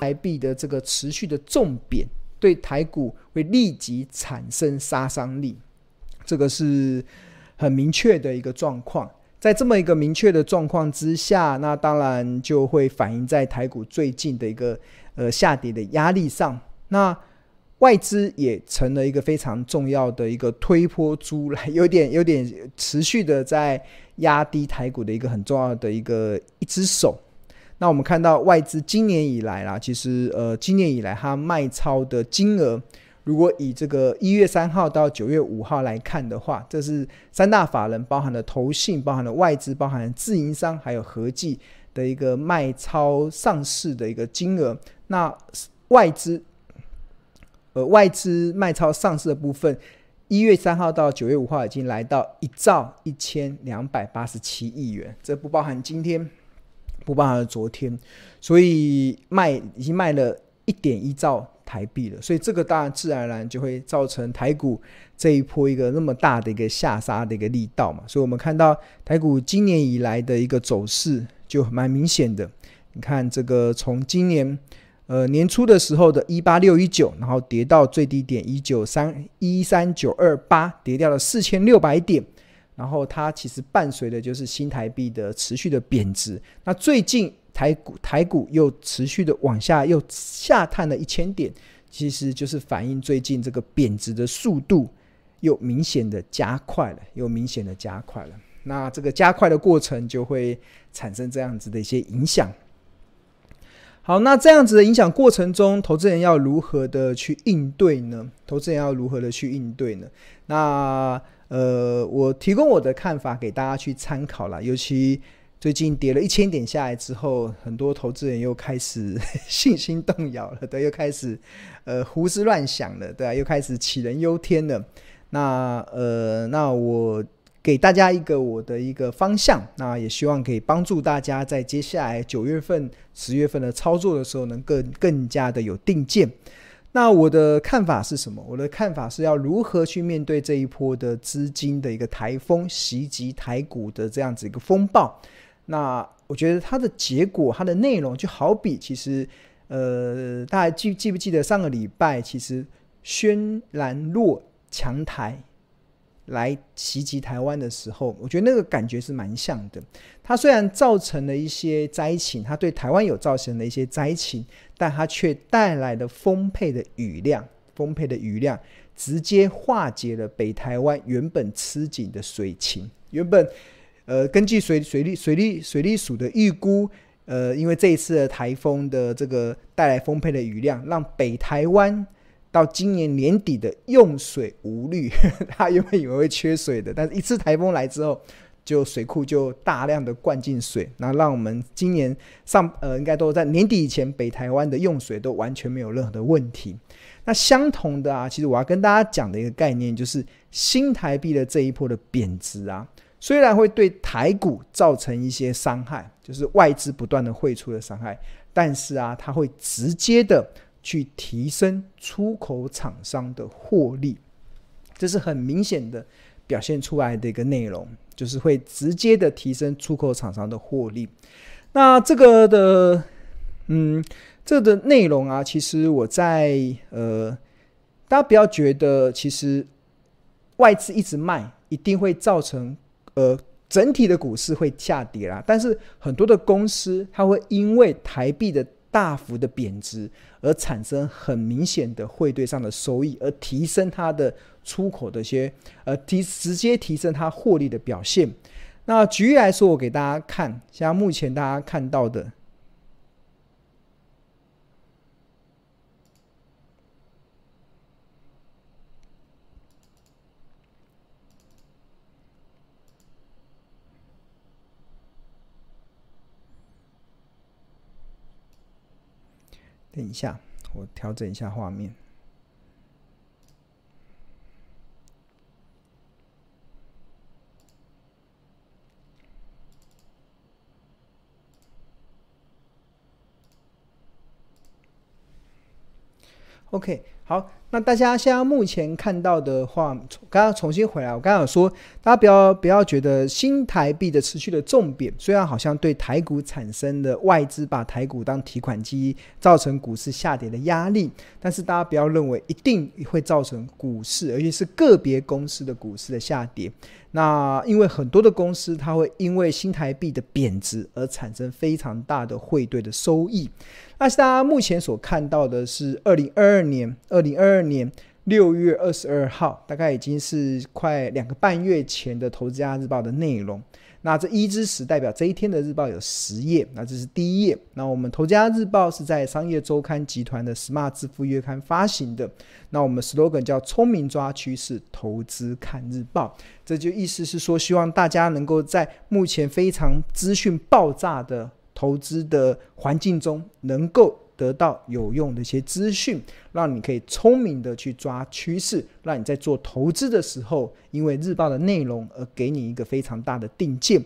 台币的这个持续的重贬，对台股会立即产生杀伤力，这个是很明确的一个状况。在这么一个明确的状况之下，那当然就会反映在台股最近的一个呃下跌的压力上。那外资也成了一个非常重要的一个推波助澜，有点有点持续的在压低台股的一个很重要的一个一只手。那我们看到外资今年以来啦，其实呃今年以来它卖超的金额，如果以这个一月三号到九月五号来看的话，这是三大法人包含了投信、包含了外资、包含了自营商，还有合计的一个卖超上市的一个金额。那外资呃外资卖超上市的部分，一月三号到九月五号已经来到一兆一千两百八十七亿元，这不包含今天。不包含昨天，所以卖已经卖了一点一兆台币了，所以这个当然自然而然就会造成台股这一波一个那么大的一个下杀的一个力道嘛。所以我们看到台股今年以来的一个走势就蛮明显的。你看这个从今年呃年初的时候的一八六一九，然后跌到最低点一九三一三九二八，跌掉了四千六百点。然后它其实伴随的就是新台币的持续的贬值。那最近台股台股又持续的往下又下探了一千点，其实就是反映最近这个贬值的速度又明显的加快了，又明显的加快了。那这个加快的过程就会产生这样子的一些影响。好，那这样子的影响过程中，投资人要如何的去应对呢？投资人要如何的去应对呢？那呃，我提供我的看法给大家去参考了。尤其最近跌了一千点下来之后，很多投资人又开始 信心动摇了，对，又开始呃胡思乱想了，对啊，又开始杞人忧天了。那呃，那我给大家一个我的一个方向，那也希望可以帮助大家在接下来九月份、十月份的操作的时候，能更更加的有定见。那我的看法是什么？我的看法是要如何去面对这一波的资金的一个台风袭击台股的这样子一个风暴。那我觉得它的结果，它的内容就好比，其实，呃，大家记记不记得上个礼拜，其实轩然若强台。来袭击台湾的时候，我觉得那个感觉是蛮像的。它虽然造成了一些灾情，它对台湾有造成了一些灾情，但它却带来了丰沛的雨量，丰沛的雨量直接化解了北台湾原本吃紧的水情。原本，呃，根据水水利水利水利署的预估，呃，因为这一次的台风的这个带来丰沛的雨量，让北台湾。到今年年底的用水无虑，他原本以为会缺水的，但是一次台风来之后，就水库就大量的灌进水，那让我们今年上呃应该都在年底以前，北台湾的用水都完全没有任何的问题。那相同的啊，其实我要跟大家讲的一个概念就是新台币的这一波的贬值啊，虽然会对台股造成一些伤害，就是外资不断的汇出的伤害，但是啊，它会直接的。去提升出口厂商的获利，这是很明显的表现出来的一个内容，就是会直接的提升出口厂商的获利。那这个的，嗯，这的内容啊，其实我在呃，大家不要觉得其实外资一直卖，一定会造成呃整体的股市会下跌啦。但是很多的公司，它会因为台币的大幅的贬值，而产生很明显的汇兑上的收益，而提升它的出口的一些，呃，提直接提升它获利的表现。那举例来说，我给大家看，像目前大家看到的，等一下，我调整一下画面。OK，好，那大家现在目前看到的话，刚刚重新回来，我刚刚有说，大家不要不要觉得新台币的持续的重贬，虽然好像对台股产生的外资把台股当提款机，造成股市下跌的压力，但是大家不要认为一定会造成股市，而且是个别公司的股市的下跌。那因为很多的公司，它会因为新台币的贬值而产生非常大的汇兑的收益。那是大家目前所看到的是二零二二年，二二零二二年六月二十二号，大概已经是快两个半月前的《投资家日报》的内容。那这一之十代表这一天的日报有十页，那这是第一页。那我们《投资家日报》是在商业周刊集团的 Smart 致富月刊发行的。那我们 slogan 叫“聪明抓趋势，投资看日报”。这就意思是说，希望大家能够在目前非常资讯爆炸的。投资的环境中，能够得到有用的一些资讯，让你可以聪明的去抓趋势，让你在做投资的时候，因为日报的内容而给你一个非常大的定见。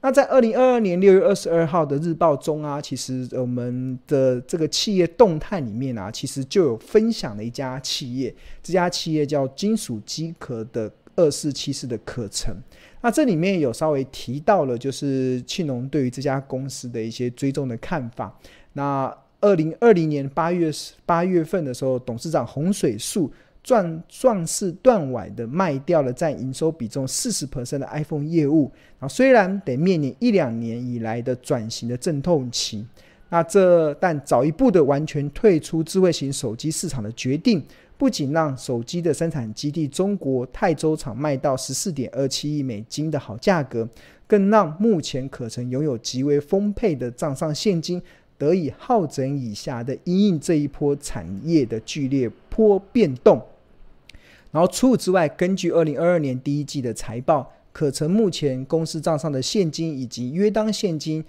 那在二零二二年六月二十二号的日报中啊，其实我们的这个企业动态里面啊，其实就有分享了一家企业，这家企业叫金属机壳的二四七四的课程。那这里面有稍微提到了，就是庆农对于这家公司的一些追踪的看法。那二零二零年八月八月份的时候，董事长洪水树壮壮士断腕的卖掉了占营收比重四十 percent 的 iPhone 业务。啊，虽然得面临一两年以来的转型的阵痛期，那这但早一步的完全退出智慧型手机市场的决定。不仅让手机的生产基地中国泰州厂卖到十四点二七亿美金的好价格，更让目前可曾拥有极为丰沛的账上现金得以好整以暇的因应这一波产业的剧烈波变动。然后除此之外，根据二零二二年第一季的财报，可曾目前公司账上的现金以及约当现金。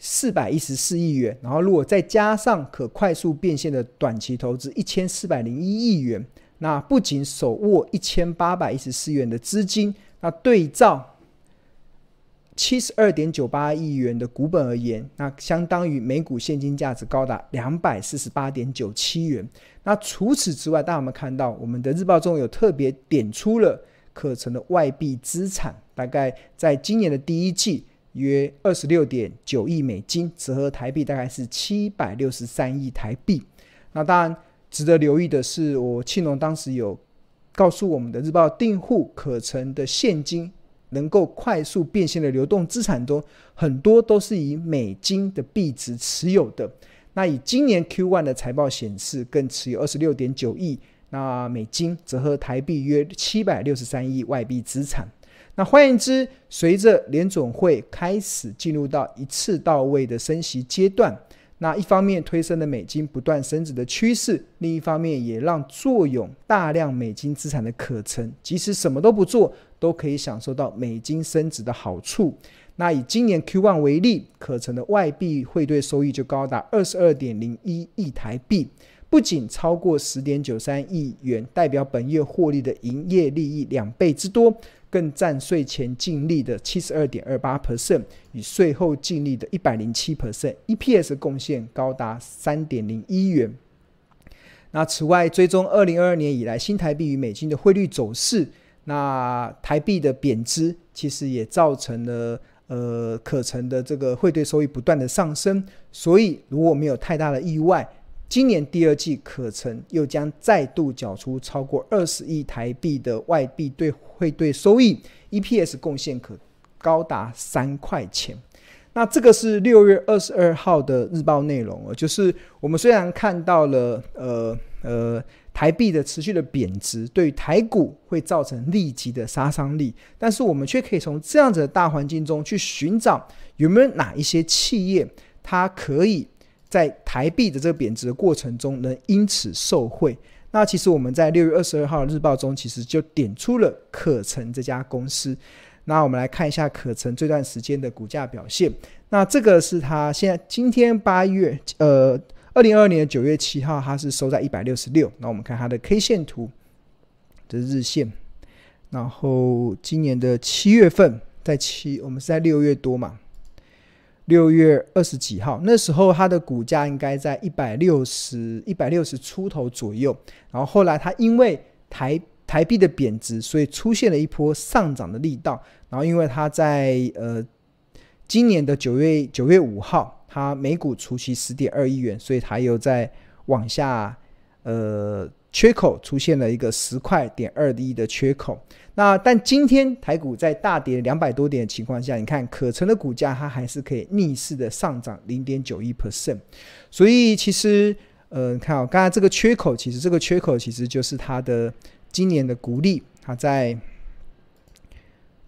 四百一十四亿元，然后如果再加上可快速变现的短期投资一千四百零一亿元，那不仅手握一千八百一十四元的资金，那对照七十二点九八亿元的股本而言，那相当于每股现金价值高达两百四十八点九七元。那除此之外，大家有看到我们的日报中有特别点出了可成的外币资产，大概在今年的第一季。约二十六点九亿美金，折合台币大概是七百六十三亿台币。那当然值得留意的是，我庆农当时有告诉我们的日报订户，可成的现金能够快速变现的流动资产中，很多都是以美金的币值持有的。那以今年 Q1 的财报显示，更持有二十六点九亿那美金，折合台币约七百六十三亿外币资产。那换言之，随着联总会开始进入到一次到位的升息阶段，那一方面推升了美金不断升值的趋势，另一方面也让坐拥大量美金资产的可成，即使什么都不做，都可以享受到美金升值的好处。那以今年 Q1 为例，可成的外币汇兑收益就高达二十二点零一亿台币，不仅超过十点九三亿元，代表本月获利的营业利益两倍之多。更占税前净利的七十二点二八 percent，与税后净利的一百零七 percent，EPS 贡献高达三点零一元。那此外，追踪二零二二年以来新台币与美金的汇率走势，那台币的贬值其实也造成了呃可成的这个汇兑收益不断的上升。所以，如果没有太大的意外，今年第二季可成又将再度缴出超过二十亿台币的外币兑汇兑收益，EPS 贡献可高达三块钱。那这个是六月二十二号的日报内容哦，就是我们虽然看到了呃呃台币的持续的贬值，对于台股会造成立即的杀伤力，但是我们却可以从这样子的大环境中去寻找有没有哪一些企业它可以。在台币的这个贬值的过程中，能因此受惠。那其实我们在六月二十二号的日报中，其实就点出了可成这家公司。那我们来看一下可成这段时间的股价表现。那这个是它现在今天八月，呃，二零二二年九月七号，它是收在一百六十六。那我们看它的 K 线图，这是日线。然后今年的七月份，在七，我们是在六月多嘛。六月二十几号，那时候它的股价应该在一百六十一百六十出头左右。然后后来它因为台台币的贬值，所以出现了一波上涨的力道。然后因为它在呃今年的九月九月五号，它每股除息十点二亿元，所以它又在往下呃缺口出现了一个十块点二亿的缺口。那但今天台股在大跌两百多点的情况下，你看可成的股价它还是可以逆势的上涨零点九一 percent，所以其实呃，你看哦，刚才这个缺口，其实这个缺口其实就是它的今年的股利，它在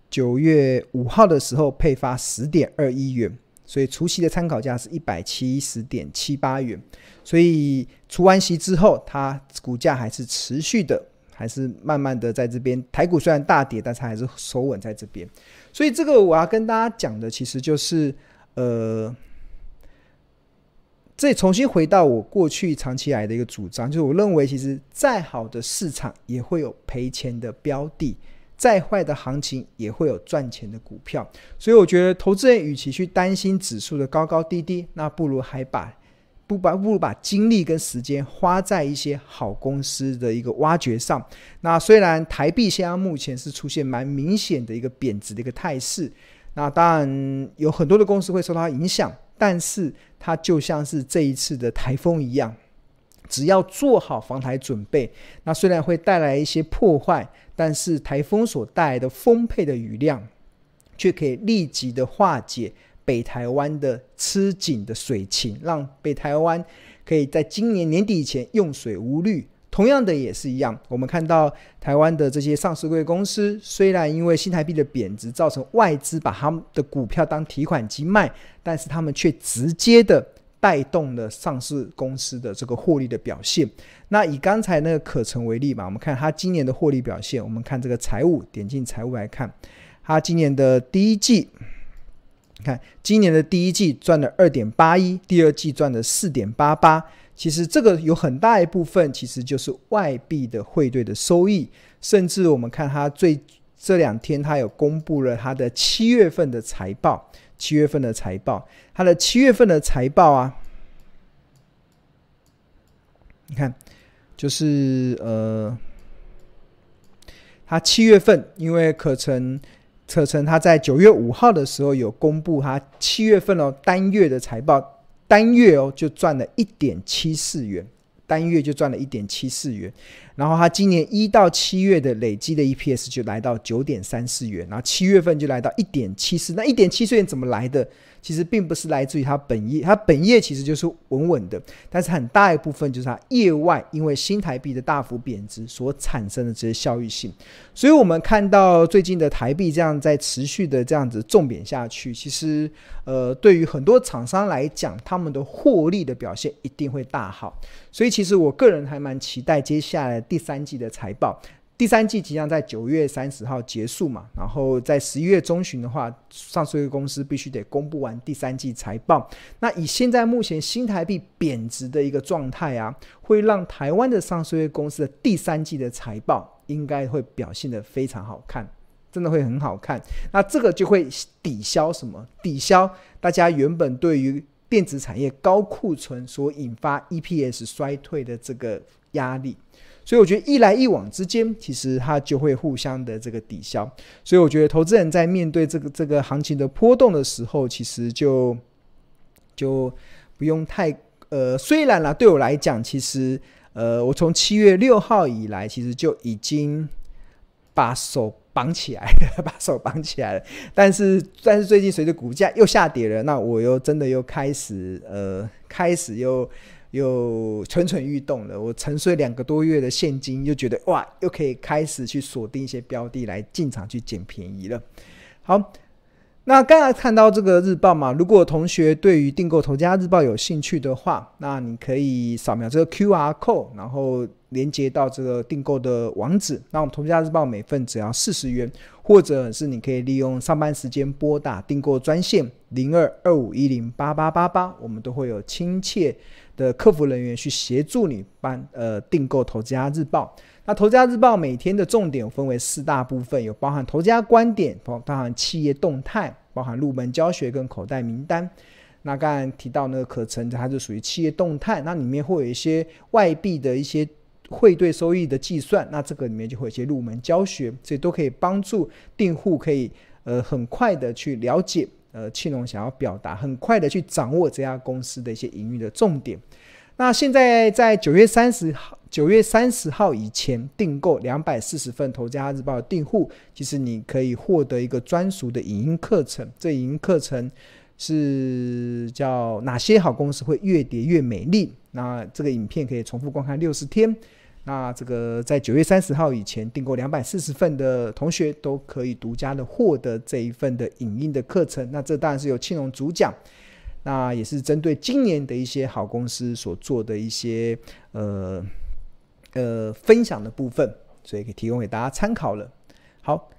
九月五号的时候配发十点二亿元，所以除息的参考价是一百七十点七八元，所以除完息之后，它股价还是持续的。还是慢慢的在这边，台股虽然大跌，但是还是守稳在这边。所以这个我要跟大家讲的，其实就是，呃，这重新回到我过去长期来的一个主张，就是我认为，其实再好的市场也会有赔钱的标的，再坏的行情也会有赚钱的股票。所以我觉得，投资人与其去担心指数的高高低低，那不如还把。不把不如把精力跟时间花在一些好公司的一个挖掘上。那虽然台币现在目前是出现蛮明显的一个贬值的一个态势，那当然有很多的公司会受到影响，但是它就像是这一次的台风一样，只要做好防台准备，那虽然会带来一些破坏，但是台风所带来的丰沛的雨量，却可以立即的化解。北台湾的吃紧的水情，让北台湾可以在今年年底以前用水无虑。同样的也是一样，我们看到台湾的这些上市贵公司，虽然因为新台币的贬值造成外资把他们的股票当提款机卖，但是他们却直接的带动了上市公司的这个获利的表现。那以刚才那个可成为例嘛，我们看他今年的获利表现，我们看这个财务，点进财务来看，他今年的第一季。看，今年的第一季赚了二点八一，第二季赚了四点八八。其实这个有很大一部分，其实就是外币的汇兑的收益。甚至我们看它最这两天，它有公布了它的七月份的财报。七月份的财报，它的七月份的财报啊，你看，就是呃，它七月份因为可成。可成他在九月五号的时候有公布他七月份哦单月的财报，单月哦就赚了一点七四元，单月就赚了一点七四元。然后他今年一到七月的累积的 EPS 就来到九点三四元，然后七月份就来到一点七四。那一点七四元怎么来的？其实并不是来自于它本业，它本业其实就是稳稳的，但是很大一部分就是它业外因为新台币的大幅贬值所产生的这些效益性。所以，我们看到最近的台币这样在持续的这样子重贬下去，其实呃，对于很多厂商来讲，他们的获利的表现一定会大好。所以，其实我个人还蛮期待接下来第三季的财报。第三季即将在九月三十号结束嘛，然后在十一月中旬的话，上市公司必须得公布完第三季财报。那以现在目前新台币贬值的一个状态啊，会让台湾的上市公司的第三季的财报应该会表现得非常好看，真的会很好看。那这个就会抵消什么？抵消大家原本对于电子产业高库存所引发 EPS 衰退的这个压力。所以我觉得一来一往之间，其实它就会互相的这个抵消。所以我觉得投资人在面对这个这个行情的波动的时候，其实就就不用太呃，虽然啦，对我来讲，其实呃，我从七月六号以来，其实就已经把手绑起来了，把手绑起来了。但是但是最近随着股价又下跌了，那我又真的又开始呃，开始又。又蠢蠢欲动了，我沉睡两个多月的现金，又觉得哇，又可以开始去锁定一些标的来进场去捡便宜了。好，那刚才看到这个日报嘛，如果同学对于订购头家日报有兴趣的话，那你可以扫描这个 QR code，然后连接到这个订购的网址。那我们头家日报每份只要四十元，或者是你可以利用上班时间拨打订购专线零二二五一零八八八八，我们都会有亲切的客服人员去协助你办呃订购《投资家日报》。那《投家日报》每天的重点分为四大部分，有包含投家观点，包包含企业动态，包含入门教学跟口袋名单。那刚才提到那个可成，它就属于企业动态，那里面会有一些外币的一些汇兑收益的计算，那这个里面就会有一些入门教学，所以都可以帮助订户可以呃很快的去了解呃庆隆想要表达，很快的去掌握这家公司的一些营运的重点。那现在在九月三十号，九月三十号以前订购两百四十份《头家日报》的订户，其实你可以获得一个专属的影音课程。这影音课程是叫哪些好公司会越跌越美丽？那这个影片可以重复观看六十天。那这个在九月三十号以前订购两百四十份的同学，都可以独家的获得这一份的影音的课程。那这当然是由庆隆主讲。那也是针对今年的一些好公司所做的一些呃呃分享的部分所以可以提供给大家参考了。好。